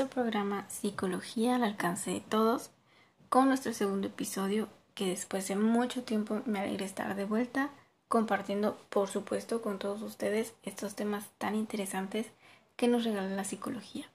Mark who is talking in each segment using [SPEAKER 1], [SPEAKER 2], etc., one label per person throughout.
[SPEAKER 1] nuestro programa Psicología al alcance de todos con nuestro segundo episodio que después de mucho tiempo me alegra estar de vuelta compartiendo por supuesto con todos ustedes estos temas tan interesantes que nos regala la psicología.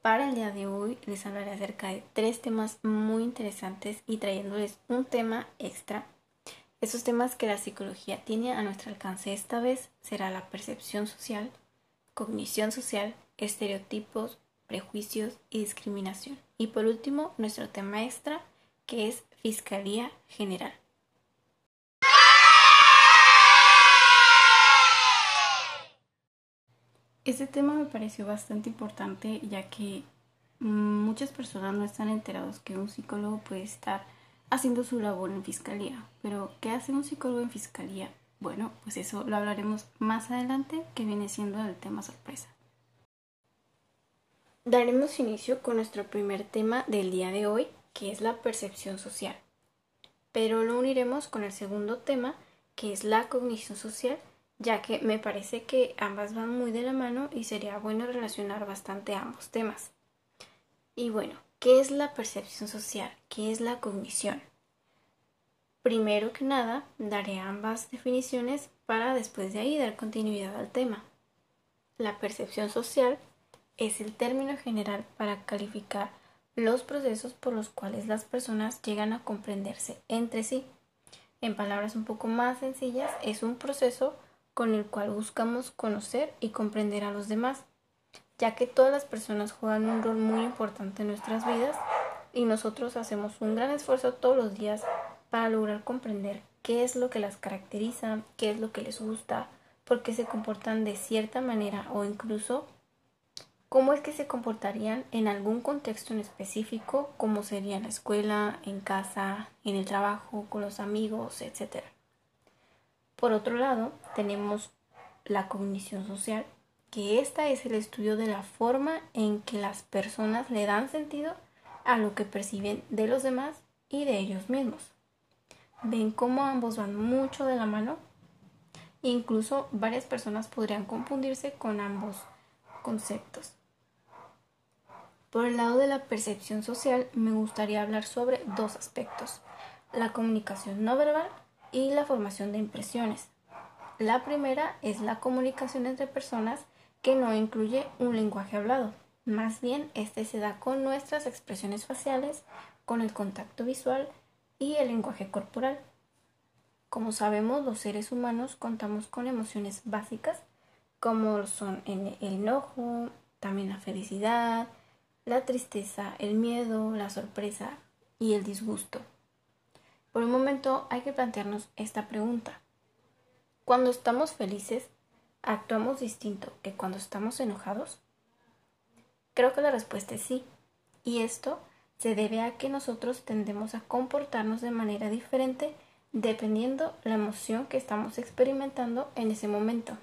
[SPEAKER 1] Para el día de hoy les hablaré acerca de tres temas muy interesantes y trayéndoles un tema extra. Esos temas que la psicología tiene a nuestro alcance esta vez será la percepción social, cognición social, estereotipos, prejuicios y discriminación. Y por último, nuestro tema extra, que es Fiscalía General. Este tema me pareció bastante importante ya que muchas personas no están enterados que un psicólogo puede estar haciendo su labor en fiscalía. Pero, ¿qué hace un psicólogo en fiscalía? Bueno, pues eso lo hablaremos más adelante, que viene siendo el tema sorpresa. Daremos inicio con nuestro primer tema del día de hoy, que es la percepción social. Pero lo uniremos con el segundo tema, que es la cognición social, ya que me parece que ambas van muy de la mano y sería bueno relacionar bastante ambos temas. Y bueno, ¿qué es la percepción social? ¿Qué es la cognición? Primero que nada, daré ambas definiciones para después de ahí dar continuidad al tema. La percepción social es el término general para calificar los procesos por los cuales las personas llegan a comprenderse entre sí. En palabras un poco más sencillas, es un proceso con el cual buscamos conocer y comprender a los demás, ya que todas las personas juegan un rol muy importante en nuestras vidas y nosotros hacemos un gran esfuerzo todos los días para lograr comprender qué es lo que las caracteriza, qué es lo que les gusta, por qué se comportan de cierta manera o incluso cómo es que se comportarían en algún contexto en específico, como sería en la escuela, en casa, en el trabajo, con los amigos, etc. Por otro lado, tenemos la cognición social, que esta es el estudio de la forma en que las personas le dan sentido a lo que perciben de los demás y de ellos mismos. ¿Ven cómo ambos van mucho de la mano? Incluso varias personas podrían confundirse con ambos conceptos. Por el lado de la percepción social, me gustaría hablar sobre dos aspectos, la comunicación no verbal y la formación de impresiones. La primera es la comunicación entre personas que no incluye un lenguaje hablado, más bien este se da con nuestras expresiones faciales, con el contacto visual y el lenguaje corporal. Como sabemos, los seres humanos contamos con emociones básicas como son el enojo, también la felicidad, la tristeza, el miedo, la sorpresa y el disgusto. Por un momento hay que plantearnos esta pregunta. Cuando estamos felices, ¿actuamos distinto que cuando estamos enojados? Creo que la respuesta es sí. Y esto se debe a que nosotros tendemos a comportarnos de manera diferente dependiendo la emoción que estamos experimentando en ese momento.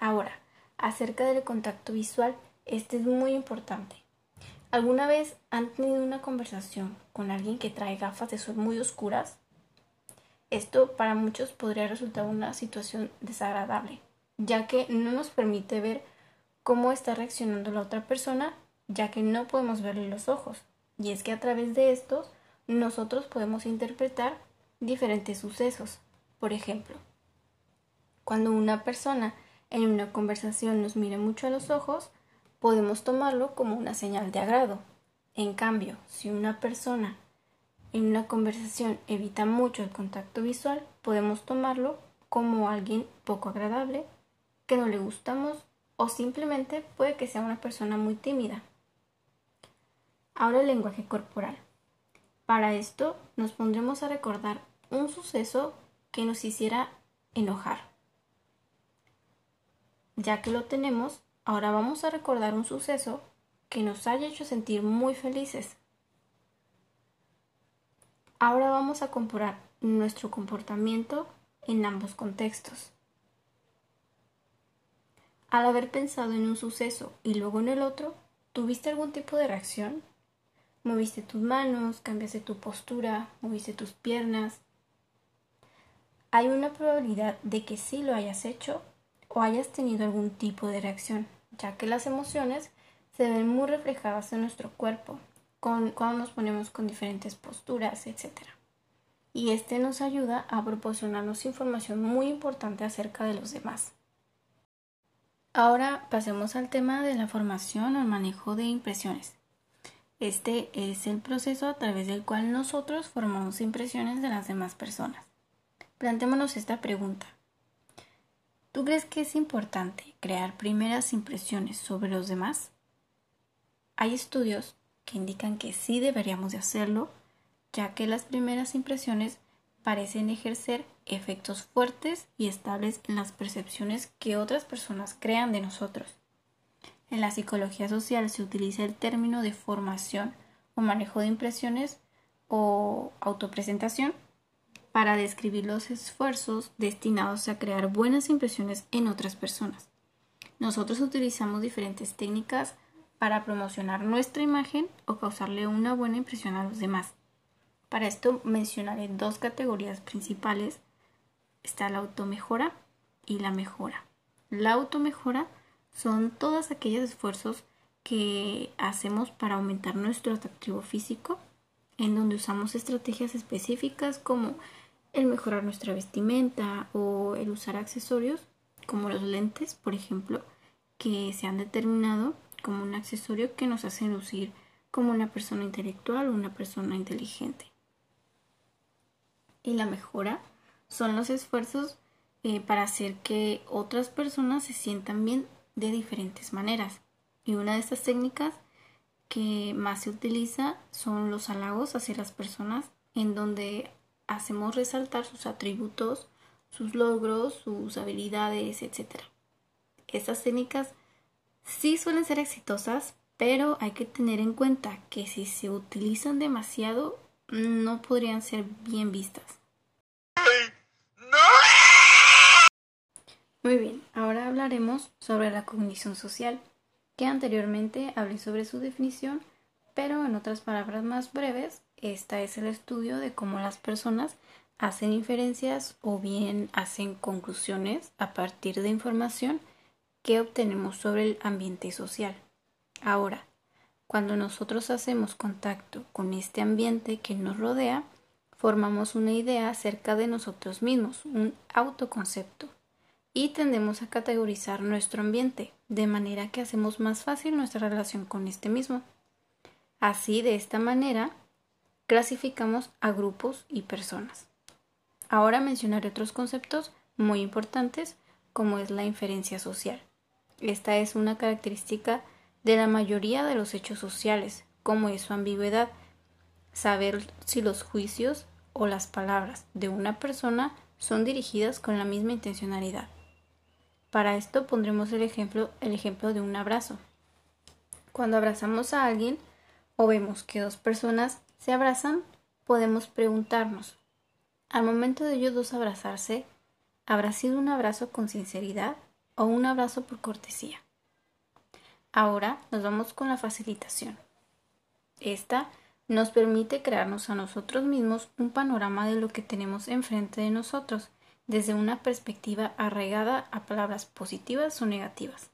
[SPEAKER 1] Ahora, acerca del contacto visual, este es muy importante. ¿Alguna vez han tenido una conversación con alguien que trae gafas de sol muy oscuras? Esto para muchos podría resultar una situación desagradable, ya que no nos permite ver cómo está reaccionando la otra persona, ya que no podemos verle los ojos. Y es que a través de estos nosotros podemos interpretar diferentes sucesos. Por ejemplo, cuando una persona en una conversación nos mira mucho a los ojos, podemos tomarlo como una señal de agrado. En cambio, si una persona en una conversación evita mucho el contacto visual, podemos tomarlo como alguien poco agradable, que no le gustamos o simplemente puede que sea una persona muy tímida. Ahora el lenguaje corporal. Para esto nos pondremos a recordar un suceso que nos hiciera enojar. Ya que lo tenemos, ahora vamos a recordar un suceso que nos haya hecho sentir muy felices. Ahora vamos a comparar nuestro comportamiento en ambos contextos. Al haber pensado en un suceso y luego en el otro, ¿tuviste algún tipo de reacción? Moviste tus manos, cambiaste tu postura, moviste tus piernas. Hay una probabilidad de que sí lo hayas hecho o hayas tenido algún tipo de reacción, ya que las emociones se ven muy reflejadas en nuestro cuerpo, con, cuando nos ponemos con diferentes posturas, etc. Y este nos ayuda a proporcionarnos información muy importante acerca de los demás. Ahora pasemos al tema de la formación o el manejo de impresiones. Este es el proceso a través del cual nosotros formamos impresiones de las demás personas. Plantémonos esta pregunta. ¿Tú crees que es importante crear primeras impresiones sobre los demás? Hay estudios que indican que sí deberíamos de hacerlo, ya que las primeras impresiones parecen ejercer efectos fuertes y estables en las percepciones que otras personas crean de nosotros. En la psicología social se utiliza el término de formación o manejo de impresiones o autopresentación para describir los esfuerzos destinados a crear buenas impresiones en otras personas. Nosotros utilizamos diferentes técnicas para promocionar nuestra imagen o causarle una buena impresión a los demás. Para esto mencionaré dos categorías principales. Está la automejora y la mejora. La automejora son todos aquellos esfuerzos que hacemos para aumentar nuestro atractivo físico, en donde usamos estrategias específicas como el mejorar nuestra vestimenta o el usar accesorios como los lentes, por ejemplo, que se han determinado como un accesorio que nos hace lucir como una persona intelectual o una persona inteligente. Y la mejora son los esfuerzos eh, para hacer que otras personas se sientan bien de diferentes maneras. Y una de estas técnicas que más se utiliza son los halagos hacia las personas en donde hacemos resaltar sus atributos, sus logros, sus habilidades, etc. Estas técnicas sí suelen ser exitosas, pero hay que tener en cuenta que si se utilizan demasiado no podrían ser bien vistas. Muy bien, ahora hablaremos sobre la cognición social, que anteriormente hablé sobre su definición, pero en otras palabras más breves, esta es el estudio de cómo las personas hacen inferencias o bien hacen conclusiones a partir de información que obtenemos sobre el ambiente social. Ahora, cuando nosotros hacemos contacto con este ambiente que nos rodea, formamos una idea acerca de nosotros mismos, un autoconcepto, y tendemos a categorizar nuestro ambiente, de manera que hacemos más fácil nuestra relación con este mismo. Así, de esta manera, clasificamos a grupos y personas. Ahora mencionaré otros conceptos muy importantes como es la inferencia social. Esta es una característica de la mayoría de los hechos sociales, como es su ambigüedad, saber si los juicios o las palabras de una persona son dirigidas con la misma intencionalidad. Para esto pondremos el ejemplo, el ejemplo de un abrazo. Cuando abrazamos a alguien o vemos que dos personas se abrazan, podemos preguntarnos, al momento de ellos dos abrazarse, ¿habrá sido un abrazo con sinceridad o un abrazo por cortesía? Ahora nos vamos con la facilitación. Esta nos permite crearnos a nosotros mismos un panorama de lo que tenemos enfrente de nosotros desde una perspectiva arraigada a palabras positivas o negativas.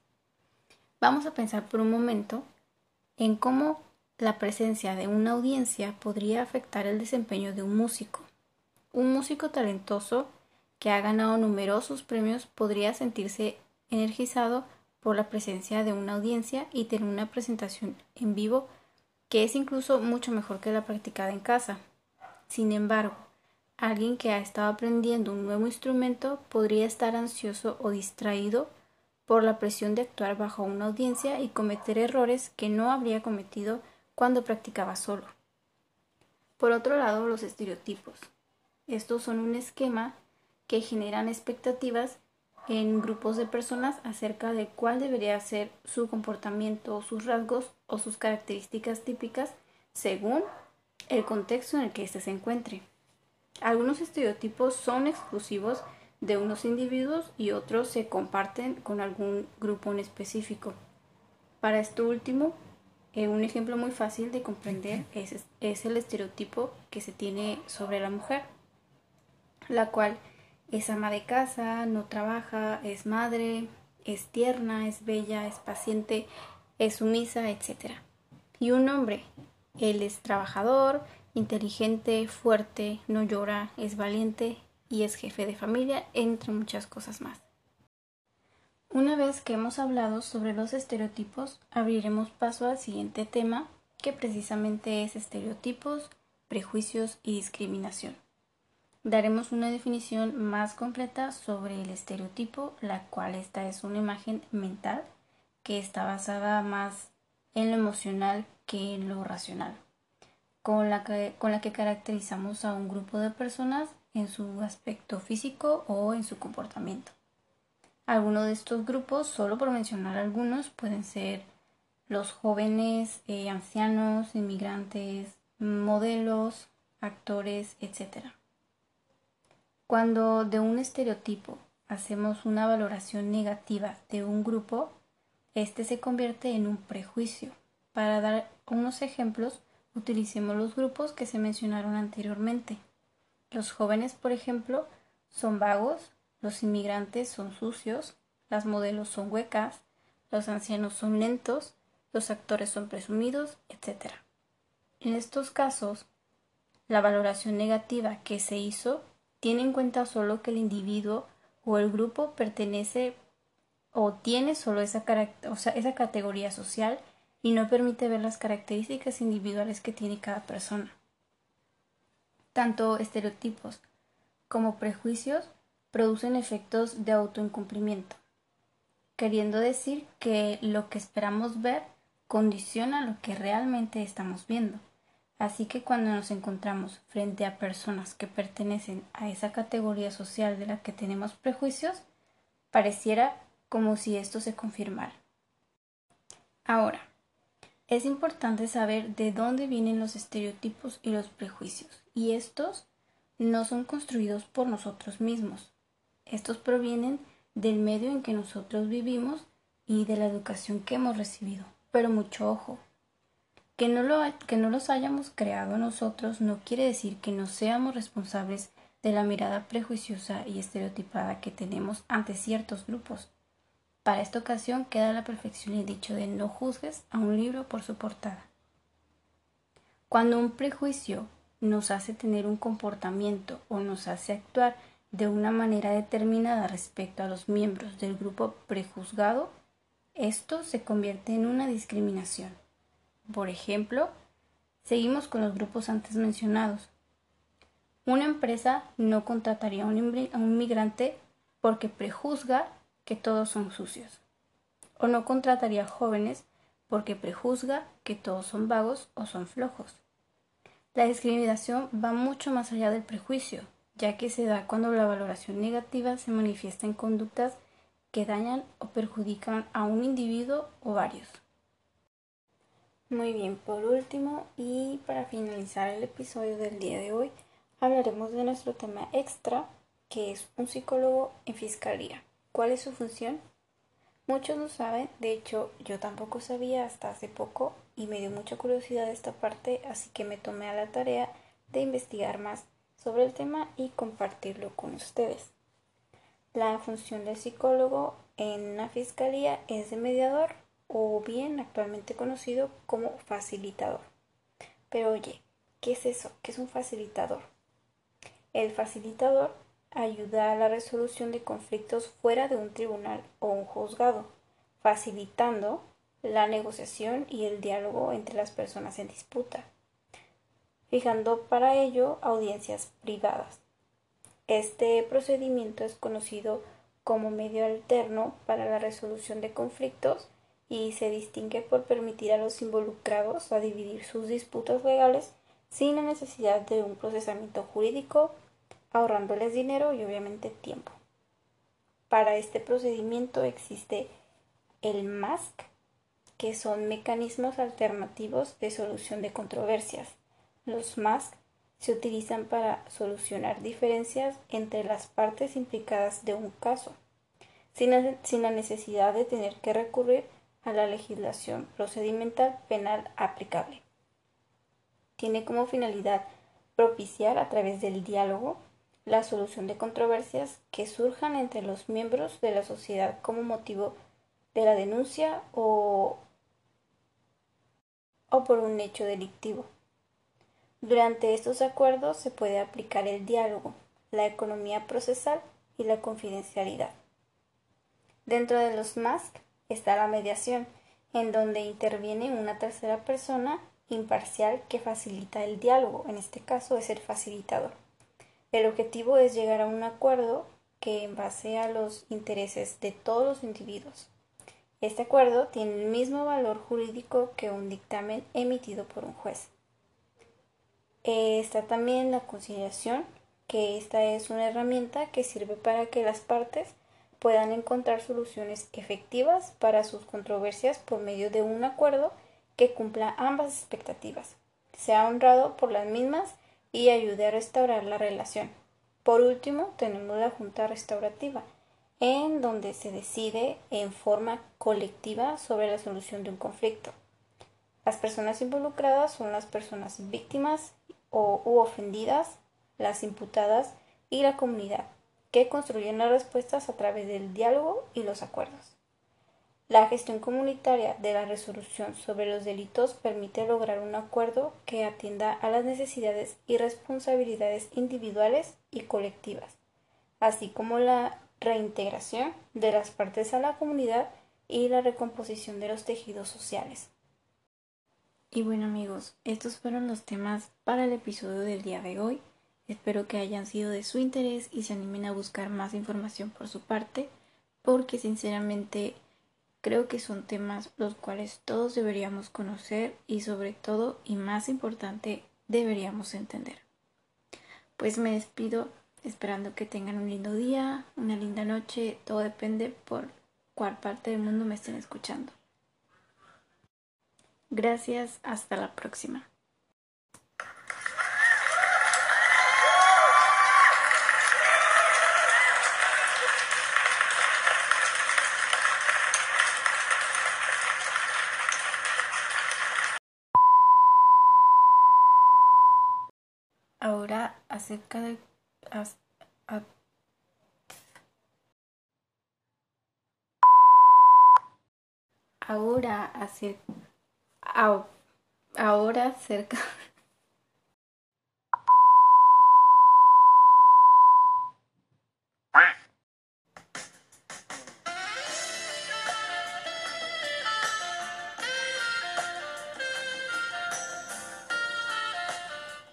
[SPEAKER 1] Vamos a pensar por un momento en cómo la presencia de una audiencia podría afectar el desempeño de un músico. Un músico talentoso que ha ganado numerosos premios podría sentirse energizado por la presencia de una audiencia y tener una presentación en vivo que es incluso mucho mejor que la practicada en casa. Sin embargo, alguien que ha estado aprendiendo un nuevo instrumento podría estar ansioso o distraído por la presión de actuar bajo una audiencia y cometer errores que no habría cometido cuando practicaba solo. Por otro lado, los estereotipos. Estos son un esquema que generan expectativas en grupos de personas acerca de cuál debería ser su comportamiento, sus rasgos o sus características típicas según el contexto en el que éste se encuentre. Algunos estereotipos son exclusivos de unos individuos y otros se comparten con algún grupo en específico. Para esto último, eh, un ejemplo muy fácil de comprender es, es el estereotipo que se tiene sobre la mujer, la cual es ama de casa, no trabaja, es madre, es tierna, es bella, es paciente, es sumisa, etc. Y un hombre, él es trabajador, inteligente, fuerte, no llora, es valiente y es jefe de familia, entre muchas cosas más. Una vez que hemos hablado sobre los estereotipos, abriremos paso al siguiente tema, que precisamente es estereotipos, prejuicios y discriminación. Daremos una definición más completa sobre el estereotipo, la cual esta es una imagen mental que está basada más en lo emocional que en lo racional, con la que, con la que caracterizamos a un grupo de personas en su aspecto físico o en su comportamiento. Algunos de estos grupos, solo por mencionar algunos, pueden ser los jóvenes, eh, ancianos, inmigrantes, modelos, actores, etc. Cuando de un estereotipo hacemos una valoración negativa de un grupo, este se convierte en un prejuicio. Para dar unos ejemplos, utilicemos los grupos que se mencionaron anteriormente. Los jóvenes, por ejemplo, son vagos, los inmigrantes son sucios, las modelos son huecas, los ancianos son lentos, los actores son presumidos, etc. En estos casos, la valoración negativa que se hizo tiene en cuenta solo que el individuo o el grupo pertenece o tiene solo esa, esa categoría social y no permite ver las características individuales que tiene cada persona. Tanto estereotipos como prejuicios producen efectos de autoincumplimiento, queriendo decir que lo que esperamos ver condiciona lo que realmente estamos viendo. Así que cuando nos encontramos frente a personas que pertenecen a esa categoría social de la que tenemos prejuicios, pareciera como si esto se confirmara. Ahora, es importante saber de dónde vienen los estereotipos y los prejuicios, y estos no son construidos por nosotros mismos, estos provienen del medio en que nosotros vivimos y de la educación que hemos recibido. Pero mucho ojo, que no, que no los hayamos creado nosotros no quiere decir que no seamos responsables de la mirada prejuiciosa y estereotipada que tenemos ante ciertos grupos. Para esta ocasión queda la perfección el dicho de no juzgues a un libro por su portada. Cuando un prejuicio nos hace tener un comportamiento o nos hace actuar de una manera determinada respecto a los miembros del grupo prejuzgado, esto se convierte en una discriminación. Por ejemplo, seguimos con los grupos antes mencionados. Una empresa no contrataría a un, a un migrante porque prejuzga que todos son sucios. O no contrataría jóvenes porque prejuzga que todos son vagos o son flojos. La discriminación va mucho más allá del prejuicio ya que se da cuando la valoración negativa se manifiesta en conductas que dañan o perjudican a un individuo o varios. Muy bien, por último y para finalizar el episodio del día de hoy, hablaremos de nuestro tema extra, que es un psicólogo en fiscalía. ¿Cuál es su función? Muchos no saben, de hecho yo tampoco sabía hasta hace poco y me dio mucha curiosidad esta parte, así que me tomé a la tarea de investigar más sobre el tema y compartirlo con ustedes. La función del psicólogo en una fiscalía es de mediador o bien actualmente conocido como facilitador. Pero oye, ¿qué es eso? ¿Qué es un facilitador? El facilitador ayuda a la resolución de conflictos fuera de un tribunal o un juzgado, facilitando la negociación y el diálogo entre las personas en disputa fijando para ello audiencias privadas. Este procedimiento es conocido como medio alterno para la resolución de conflictos y se distingue por permitir a los involucrados a dividir sus disputas legales sin la necesidad de un procesamiento jurídico, ahorrándoles dinero y obviamente tiempo. Para este procedimiento existe el MASC, que son mecanismos alternativos de solución de controversias. Los MASC se utilizan para solucionar diferencias entre las partes implicadas de un caso, sin la necesidad de tener que recurrir a la legislación procedimental penal aplicable. Tiene como finalidad propiciar a través del diálogo la solución de controversias que surjan entre los miembros de la sociedad como motivo de la denuncia o, o por un hecho delictivo. Durante estos acuerdos se puede aplicar el diálogo, la economía procesal y la confidencialidad. Dentro de los MASC está la mediación, en donde interviene una tercera persona imparcial que facilita el diálogo, en este caso es el facilitador. El objetivo es llegar a un acuerdo que en base a los intereses de todos los individuos. Este acuerdo tiene el mismo valor jurídico que un dictamen emitido por un juez. Está también la conciliación, que esta es una herramienta que sirve para que las partes puedan encontrar soluciones efectivas para sus controversias por medio de un acuerdo que cumpla ambas expectativas, sea honrado por las mismas y ayude a restaurar la relación. Por último, tenemos la Junta Restaurativa, en donde se decide en forma colectiva sobre la solución de un conflicto. Las personas involucradas son las personas víctimas o, u ofendidas, las imputadas y la comunidad, que construyen las respuestas a través del diálogo y los acuerdos. La gestión comunitaria de la resolución sobre los delitos permite lograr un acuerdo que atienda a las necesidades y responsabilidades individuales y colectivas, así como la reintegración de las partes a la comunidad y la recomposición de los tejidos sociales. Y bueno amigos, estos fueron los temas para el episodio del día de hoy. Espero que hayan sido de su interés y se animen a buscar más información por su parte, porque sinceramente Creo que son temas los cuales todos deberíamos conocer y sobre todo y más importante deberíamos entender. Pues me despido esperando que tengan un lindo día, una linda noche, todo depende por cuál parte del mundo me estén escuchando. Gracias, hasta la próxima. Ahora acerca de ahora acerca ahora acerca